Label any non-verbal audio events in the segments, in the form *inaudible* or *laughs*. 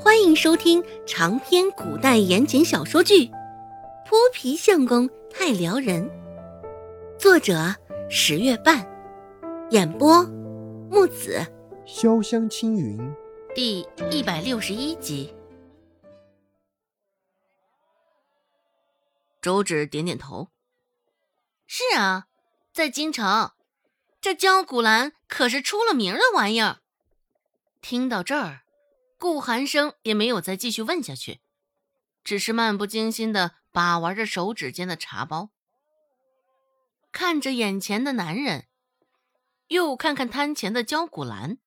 欢迎收听长篇古代言情小说剧《泼皮相公太撩人》，作者十月半，演播木子潇湘青云，第一百六十一集。周芷点点头：“是啊，在京城，这焦古兰可是出了名的玩意儿。”听到这儿。顾寒生也没有再继续问下去，只是漫不经心的把玩着手指间的茶包，看着眼前的男人，又看看摊前的焦古兰，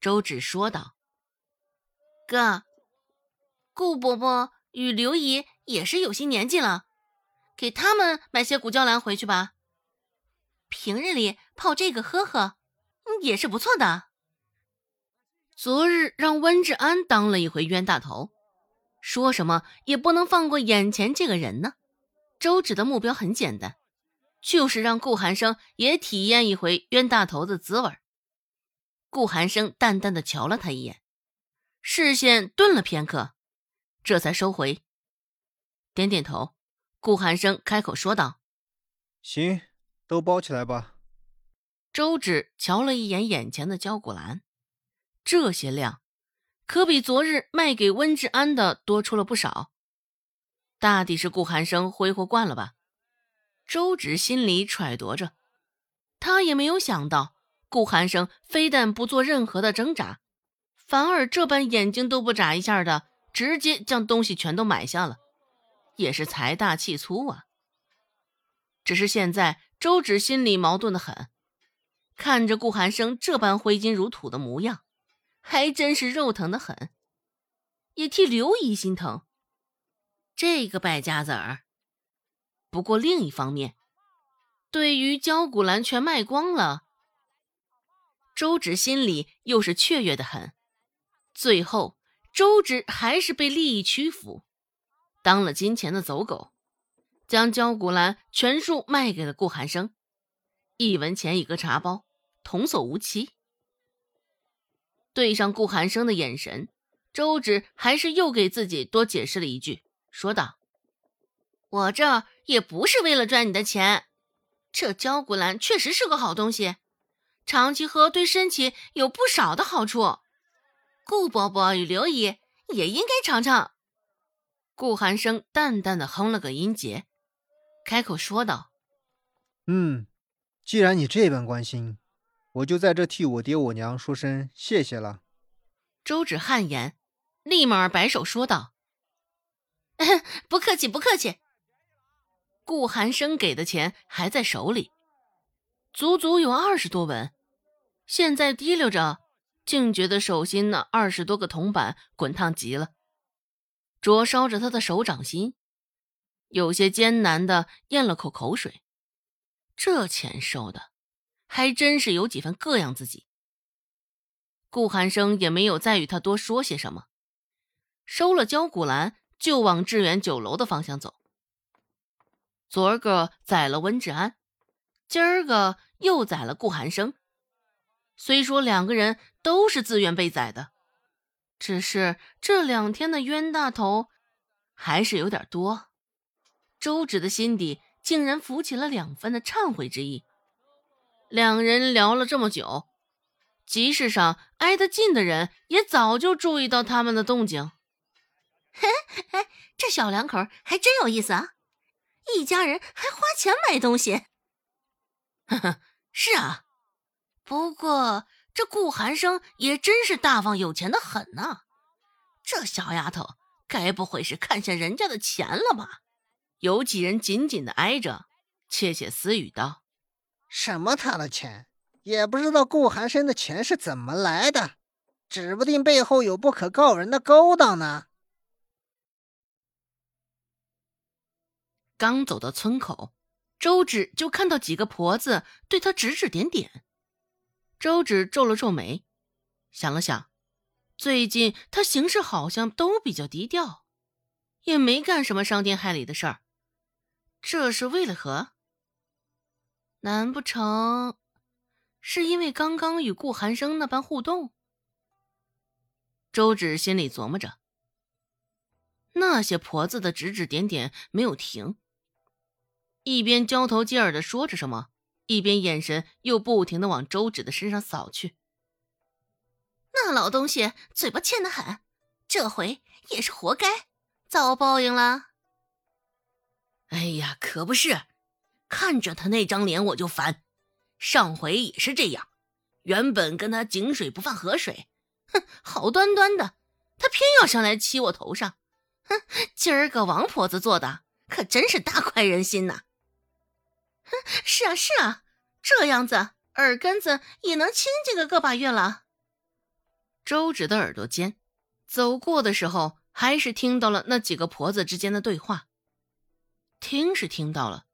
周芷说道：“哥，顾伯伯与刘姨也是有些年纪了，给他们买些古胶兰回去吧，平日里泡这个喝喝，也是不错的。”昨日让温志安当了一回冤大头，说什么也不能放过眼前这个人呢。周芷的目标很简单，就是让顾寒生也体验一回冤大头的滋味。顾寒生淡淡的瞧了他一眼，视线顿了片刻，这才收回，点点头。顾寒生开口说道：“行，都包起来吧。”周芷瞧了一眼眼前的焦古兰。这些量，可比昨日卖给温志安的多出了不少。大抵是顾寒生挥霍惯了吧？周芷心里揣度着，他也没有想到顾寒生非但不做任何的挣扎，反而这般眼睛都不眨一下的，直接将东西全都买下了，也是财大气粗啊。只是现在周芷心里矛盾的很，看着顾寒生这般挥金如土的模样。还真是肉疼的很，也替刘姨心疼。这个败家子儿。不过另一方面，对于焦古兰全卖光了，周芷心里又是雀跃的很。最后，周芷还是被利益屈服，当了金钱的走狗，将焦古兰全数卖给了顾寒生，一文钱一个茶包，童叟无欺。对上顾寒生的眼神，周芷还是又给自己多解释了一句，说道：“我这也不是为了赚你的钱，这焦骨兰确实是个好东西，长期喝对身体有不少的好处。顾伯伯与刘姨也应该尝尝。”顾寒生淡淡的哼了个音节，开口说道：“嗯，既然你这般关心。”我就在这替我爹我娘说声谢谢了。周芷汗颜，立马摆手说道：“ *laughs* 不客气，不客气。”顾寒生给的钱还在手里，足足有二十多文，现在提溜着，竟觉得手心那二十多个铜板滚烫极了，灼烧着他的手掌心，有些艰难的咽了口口水。这钱收的。还真是有几分膈应自己。顾寒生也没有再与他多说些什么，收了焦古兰，就往致远酒楼的方向走。昨儿个宰了温志安，今儿个又宰了顾寒生。虽说两个人都是自愿被宰的，只是这两天的冤大头还是有点多。周芷的心底竟然浮起了两分的忏悔之意。两人聊了这么久，集市上挨得近的人也早就注意到他们的动静。嘿，*laughs* 哎，这小两口还真有意思啊！一家人还花钱买东西。*laughs* 呵呵，是啊。不过这顾寒生也真是大方有钱的很呢。这小丫头该不会是看上人家的钱了吧？有几人紧紧的挨着，窃窃私语道。什么他的钱，也不知道顾寒生的钱是怎么来的，指不定背后有不可告人的勾当呢。刚走到村口，周芷就看到几个婆子对他指指点点。周芷皱了皱眉，想了想，最近他行事好像都比较低调，也没干什么伤天害理的事儿，这是为了何？难不成是因为刚刚与顾寒生那般互动？周芷心里琢磨着。那些婆子的指指点点没有停，一边交头接耳的说着什么，一边眼神又不停的往周芷的身上扫去。那老东西嘴巴欠得很，这回也是活该，遭报应了。哎呀，可不是，看着他那张脸我就烦。上回也是这样，原本跟他井水不犯河水，哼，好端端的，他偏要上来欺我头上。哼，今儿个王婆子做的可真是大快人心呐！哼，是啊是啊，这样子耳根子也能清净个个把月了。周芷的耳朵尖，走过的时候还是听到了那几个婆子之间的对话。听是听到了，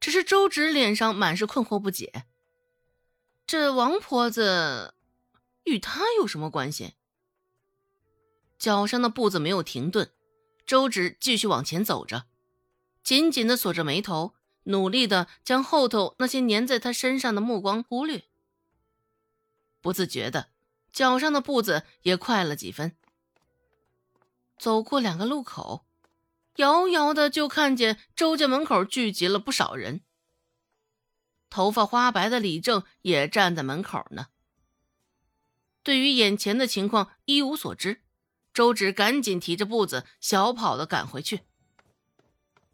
只是周芷脸上满是困惑不解。这王婆子与他有什么关系？脚上的步子没有停顿。周芷继续往前走着，紧紧的锁着眉头，努力的将后头那些粘在他身上的目光忽略。不自觉的，脚上的步子也快了几分。走过两个路口，遥遥的就看见周家门口聚集了不少人。头发花白的李正也站在门口呢。对于眼前的情况一无所知。周芷赶紧提着步子小跑的赶回去。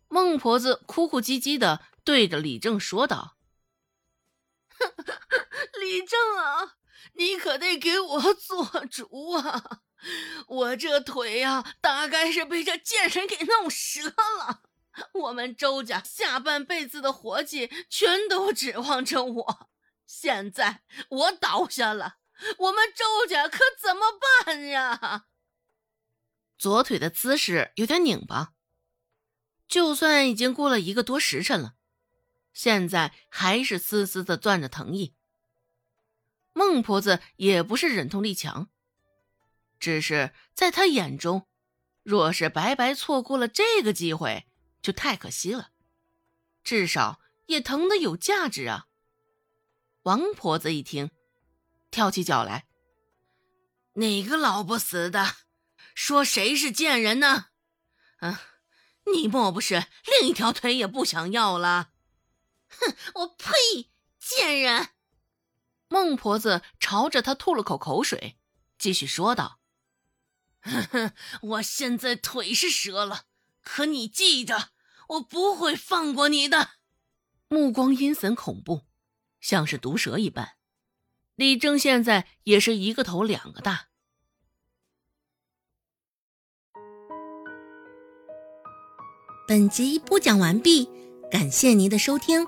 孟婆子哭哭唧唧的对着李正说道：“李正啊，你可得给我做主啊！我这腿呀，大概是被这贱人给弄折了。我们周家下半辈子的活计全都指望着我，现在我倒下了，我们周家可怎么办呀？”左腿的姿势有点拧巴，就算已经过了一个多时辰了，现在还是丝丝的攥着疼意。孟婆子也不是忍痛力强，只是在他眼中，若是白白错过了这个机会，就太可惜了。至少也疼的有价值啊！王婆子一听，跳起脚来：“哪个老不死的？”说谁是贱人呢？啊，你莫不是另一条腿也不想要了？哼，我呸！贱人！孟婆子朝着他吐了口口水，继续说道：“，哼 *laughs* 我现在腿是折了，可你记着，我不会放过你的。”目光阴森恐怖，像是毒蛇一般。李正现在也是一个头两个大。本集播讲完毕，感谢您的收听。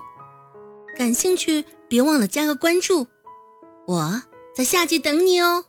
感兴趣别忘了加个关注，我在下集等你哦。